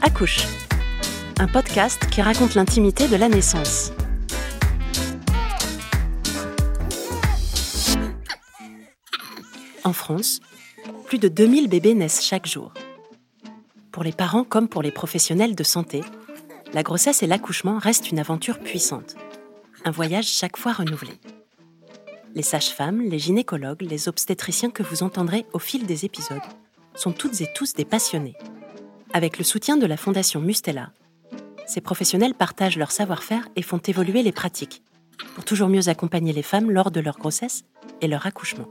Accouche, un podcast qui raconte l'intimité de la naissance. En France, plus de 2000 bébés naissent chaque jour. Pour les parents comme pour les professionnels de santé, la grossesse et l'accouchement restent une aventure puissante. Un voyage chaque fois renouvelé. Les sages-femmes, les gynécologues, les obstétriciens que vous entendrez au fil des épisodes sont toutes et tous des passionnés. Avec le soutien de la Fondation Mustela, ces professionnels partagent leur savoir-faire et font évoluer les pratiques pour toujours mieux accompagner les femmes lors de leur grossesse et leur accouchement.